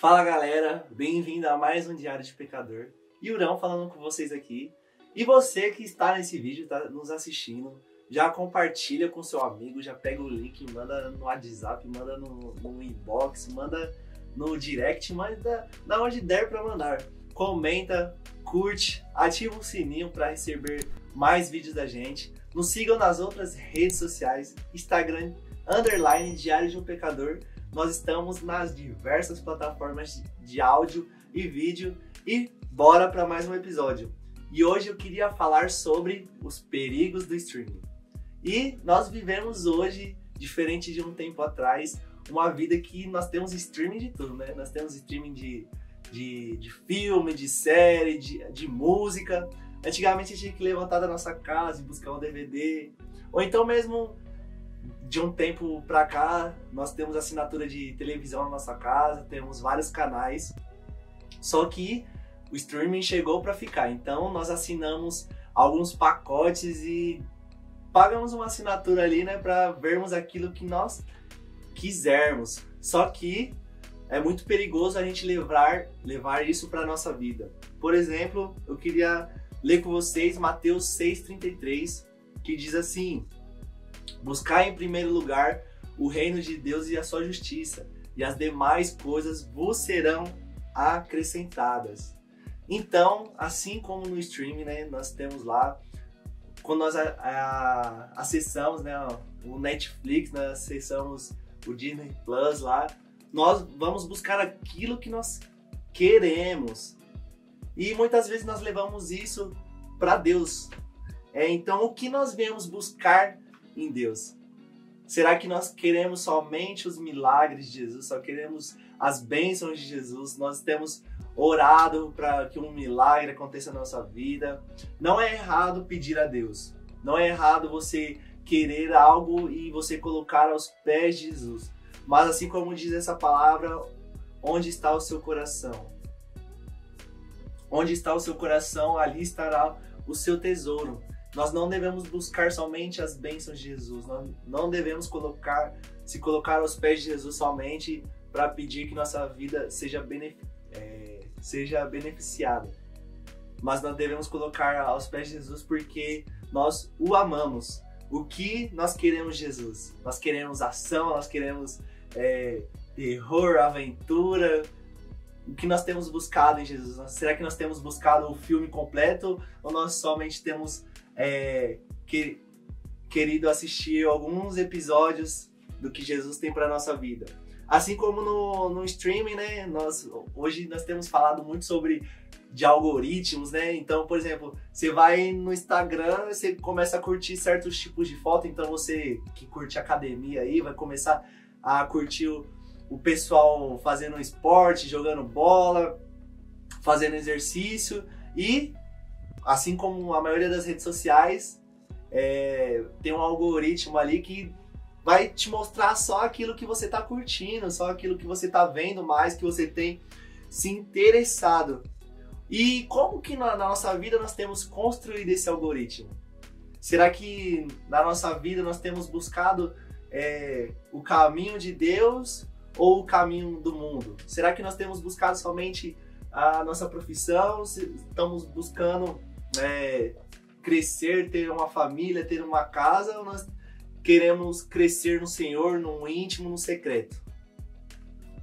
Fala galera, bem-vindo a mais um Diário de Pecador. Yurão falando com vocês aqui. E você que está nesse vídeo, está nos assistindo, já compartilha com seu amigo, já pega o link, manda no WhatsApp, manda no, no inbox, manda no direct, manda da onde der para mandar. Comenta, curte, ativa o sininho para receber mais vídeos da gente. Nos sigam nas outras redes sociais, Instagram, underline Diário de um Pecador nós estamos nas diversas plataformas de áudio e vídeo e bora para mais um episódio. E hoje eu queria falar sobre os perigos do streaming. E nós vivemos hoje, diferente de um tempo atrás, uma vida que nós temos streaming de tudo, né? Nós temos streaming de, de, de filme, de série, de, de música. Antigamente a gente tinha que levantar da nossa casa e buscar um DVD. Ou então mesmo de um tempo pra cá, nós temos assinatura de televisão na nossa casa, temos vários canais. Só que o streaming chegou para ficar. Então nós assinamos alguns pacotes e pagamos uma assinatura ali, né, para vermos aquilo que nós quisermos. Só que é muito perigoso a gente levar levar isso para nossa vida. Por exemplo, eu queria ler com vocês Mateus 6:33, que diz assim: Buscar em primeiro lugar o reino de Deus e a sua justiça, e as demais coisas vos serão acrescentadas. Então, assim como no streaming, né, nós temos lá, quando nós a, a, acessamos né, o Netflix, nós acessamos o Disney Plus lá, nós vamos buscar aquilo que nós queremos. E muitas vezes nós levamos isso para Deus. É, então, o que nós viemos buscar em Deus? Será que nós queremos somente os milagres de Jesus? Só queremos as bênçãos de Jesus? Nós temos orado para que um milagre aconteça na nossa vida? Não é errado pedir a Deus. Não é errado você querer algo e você colocar aos pés de Jesus. Mas assim como diz essa palavra, onde está o seu coração? Onde está o seu coração, ali estará o seu tesouro. Nós não devemos buscar somente as bênçãos de Jesus, não devemos colocar, se colocar aos pés de Jesus somente para pedir que nossa vida seja, é, seja beneficiada. Mas nós devemos colocar aos pés de Jesus porque nós o amamos. O que nós queremos Jesus? Nós queremos ação, nós queremos é, terror, aventura, o que nós temos buscado em Jesus? Será que nós temos buscado o filme completo ou nós somente temos é, que, querido assistir alguns episódios do que Jesus tem para nossa vida. Assim como no, no streaming, né? Nós, hoje nós temos falado muito sobre de algoritmos, né? Então, por exemplo, você vai no Instagram, você começa a curtir certos tipos de foto, então você que curte academia aí vai começar a curtir o, o pessoal fazendo esporte, jogando bola, fazendo exercício e assim como a maioria das redes sociais, é, tem um algoritmo ali que vai te mostrar só aquilo que você está curtindo, só aquilo que você está vendo mais, que você tem se interessado. E como que na, na nossa vida nós temos construído esse algoritmo? Será que na nossa vida nós temos buscado é, o caminho de Deus ou o caminho do mundo? Será que nós temos buscado somente a nossa profissão? Estamos buscando é, crescer, ter uma família, ter uma casa, ou nós queremos crescer no Senhor, no íntimo, no secreto?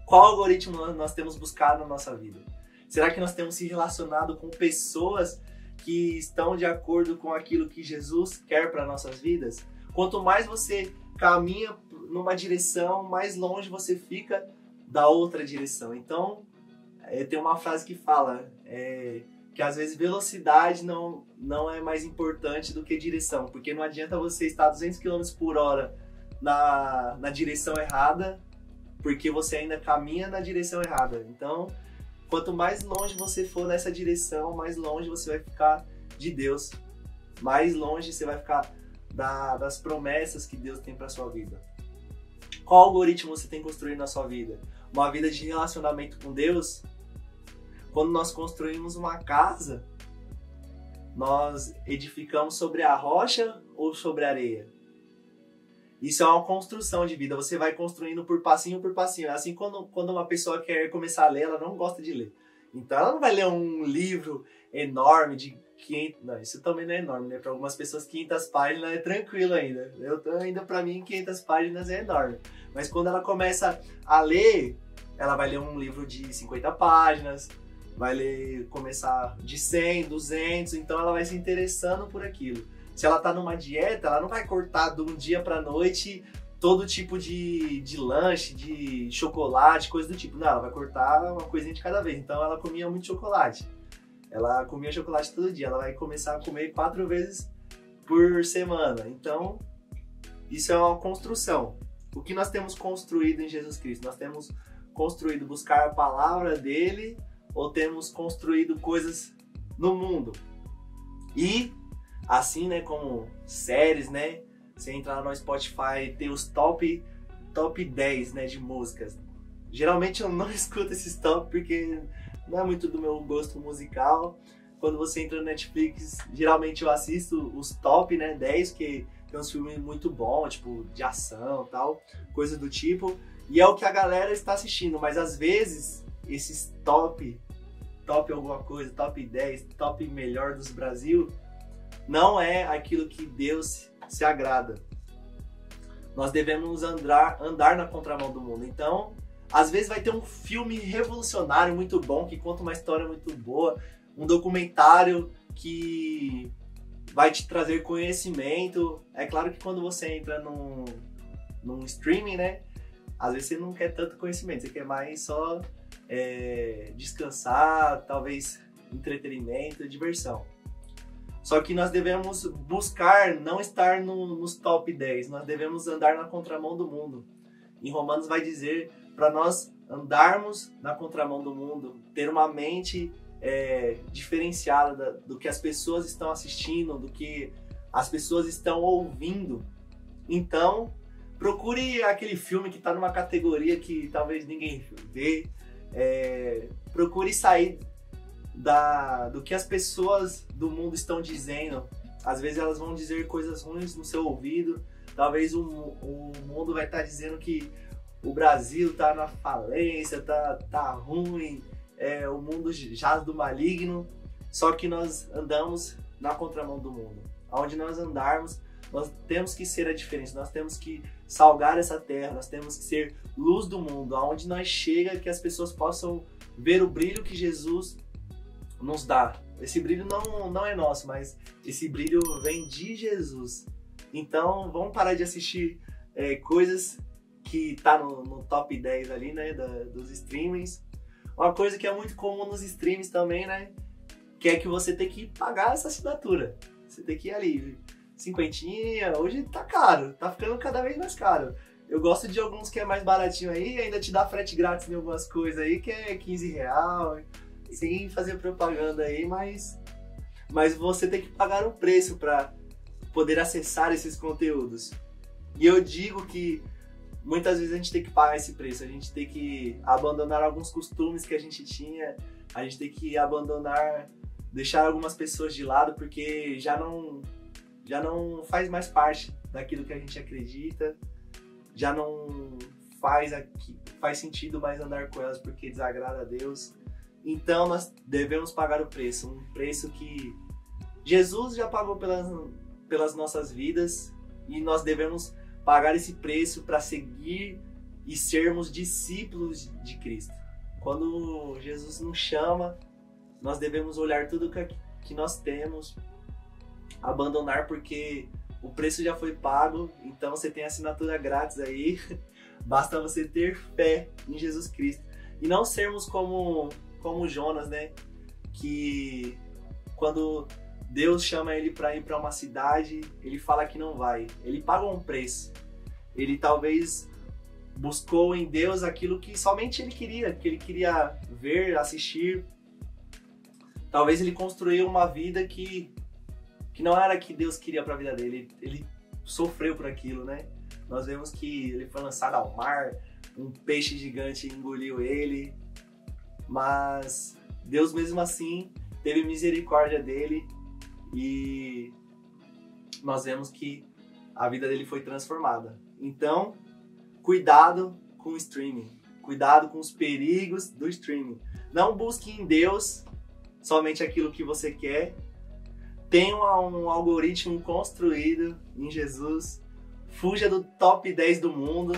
Qual algoritmo nós temos buscado na nossa vida? Será que nós temos se relacionado com pessoas que estão de acordo com aquilo que Jesus quer para nossas vidas? Quanto mais você caminha numa direção, mais longe você fica da outra direção. Então, é, tem uma frase que fala: é, que às vezes velocidade não, não é mais importante do que direção, porque não adianta você estar 200 km por hora na, na direção errada, porque você ainda caminha na direção errada. Então, quanto mais longe você for nessa direção, mais longe você vai ficar de Deus, mais longe você vai ficar da, das promessas que Deus tem para sua vida. Qual algoritmo você tem construído na sua vida? Uma vida de relacionamento com Deus quando nós construímos uma casa, nós edificamos sobre a rocha ou sobre a areia? Isso é uma construção de vida. Você vai construindo por passinho por passinho. É assim quando, quando uma pessoa quer começar a ler, ela não gosta de ler. Então ela não vai ler um livro enorme de 500. Não, isso também não é enorme, né? Para algumas pessoas, 500 páginas é tranquilo ainda. Eu ainda para mim 500 páginas é enorme. Mas quando ela começa a ler, ela vai ler um livro de 50 páginas, vai ler começar de 100, 200, então ela vai se interessando por aquilo. Se ela tá numa dieta, ela não vai cortar de um dia pra noite todo tipo de, de lanche, de chocolate, coisa do tipo. Não, ela vai cortar uma coisinha de cada vez. Então ela comia muito chocolate. Ela comia chocolate todo dia. Ela vai começar a comer quatro vezes por semana. Então, isso é uma construção. O que nós temos construído em Jesus Cristo? Nós temos construído buscar a palavra dele ou temos construído coisas no mundo. E assim, né, como séries, né? Você entrar no Spotify, tem os top top 10, né, de músicas. Geralmente eu não escuto esses top porque não é muito do meu gosto musical. Quando você entra no Netflix, geralmente eu assisto os top, né, 10, que tem uns filmes muito bons, tipo, de ação tal, coisa do tipo. E é o que a galera está assistindo, mas às vezes esses top top alguma coisa, top 10, top melhor dos Brasil, não é aquilo que Deus se agrada. Nós devemos andar, andar na contramão do mundo. Então, às vezes vai ter um filme revolucionário muito bom, que conta uma história muito boa, um documentário que vai te trazer conhecimento. É claro que quando você entra num, num streaming, né? Às vezes você não quer tanto conhecimento, você quer mais só é, descansar, talvez entretenimento, diversão. Só que nós devemos buscar não estar no, nos top 10, nós devemos andar na contramão do mundo. Em Romanos vai dizer para nós andarmos na contramão do mundo, ter uma mente é, diferenciada do que as pessoas estão assistindo, do que as pessoas estão ouvindo. Então, procure aquele filme que está numa categoria que talvez ninguém vê, é, procure sair da, do que as pessoas do mundo estão dizendo. Às vezes elas vão dizer coisas ruins no seu ouvido. Talvez o, o mundo vai estar tá dizendo que o Brasil está na falência, tá, tá ruim, é, o mundo jaz do maligno. Só que nós andamos na contramão do mundo. Aonde nós andarmos, nós temos que ser a diferença, nós temos que salgar essa terra, nós temos que ser luz do mundo, aonde nós chega que as pessoas possam ver o brilho que Jesus nos dá. Esse brilho não, não é nosso, mas esse brilho vem de Jesus. Então vamos parar de assistir é, coisas que tá no, no, top 10 ali, né, da, dos streamings. Uma coisa que é muito comum nos streams também, né, que é que você tem que pagar essa assinatura. Você tem que ir ali cinquentinha, hoje tá caro, tá ficando cada vez mais caro. Eu gosto de alguns que é mais baratinho aí, ainda te dá frete grátis em algumas coisas aí, que é 15 real, sem fazer propaganda aí, mas, mas você tem que pagar um preço para poder acessar esses conteúdos. E eu digo que muitas vezes a gente tem que pagar esse preço, a gente tem que abandonar alguns costumes que a gente tinha, a gente tem que abandonar, deixar algumas pessoas de lado porque já não já não faz mais parte daquilo que a gente acredita, já não faz, aqui, faz sentido mais andar com elas porque desagrada a Deus. Então nós devemos pagar o preço, um preço que Jesus já pagou pelas, pelas nossas vidas e nós devemos pagar esse preço para seguir e sermos discípulos de Cristo. Quando Jesus nos chama, nós devemos olhar tudo que nós temos abandonar porque o preço já foi pago, então você tem assinatura grátis aí. Basta você ter fé em Jesus Cristo e não sermos como como Jonas, né? Que quando Deus chama ele para ir para uma cidade, ele fala que não vai. Ele paga um preço. Ele talvez buscou em Deus aquilo que somente ele queria, que ele queria ver, assistir. Talvez ele construiu uma vida que que não era que Deus queria para a vida dele, ele, sofreu por aquilo, né? Nós vemos que ele foi lançado ao mar, um peixe gigante engoliu ele, mas Deus mesmo assim teve misericórdia dele e nós vemos que a vida dele foi transformada. Então, cuidado com o streaming, cuidado com os perigos do streaming. Não busque em Deus somente aquilo que você quer. Tenha um algoritmo construído em Jesus. Fuja do top 10 do mundo.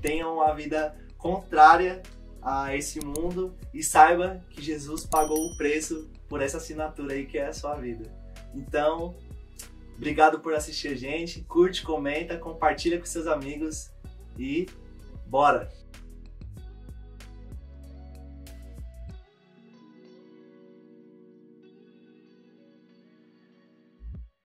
Tenha uma vida contrária a esse mundo e saiba que Jesus pagou o preço por essa assinatura aí que é a sua vida. Então, obrigado por assistir a gente, curte, comenta, compartilha com seus amigos e bora!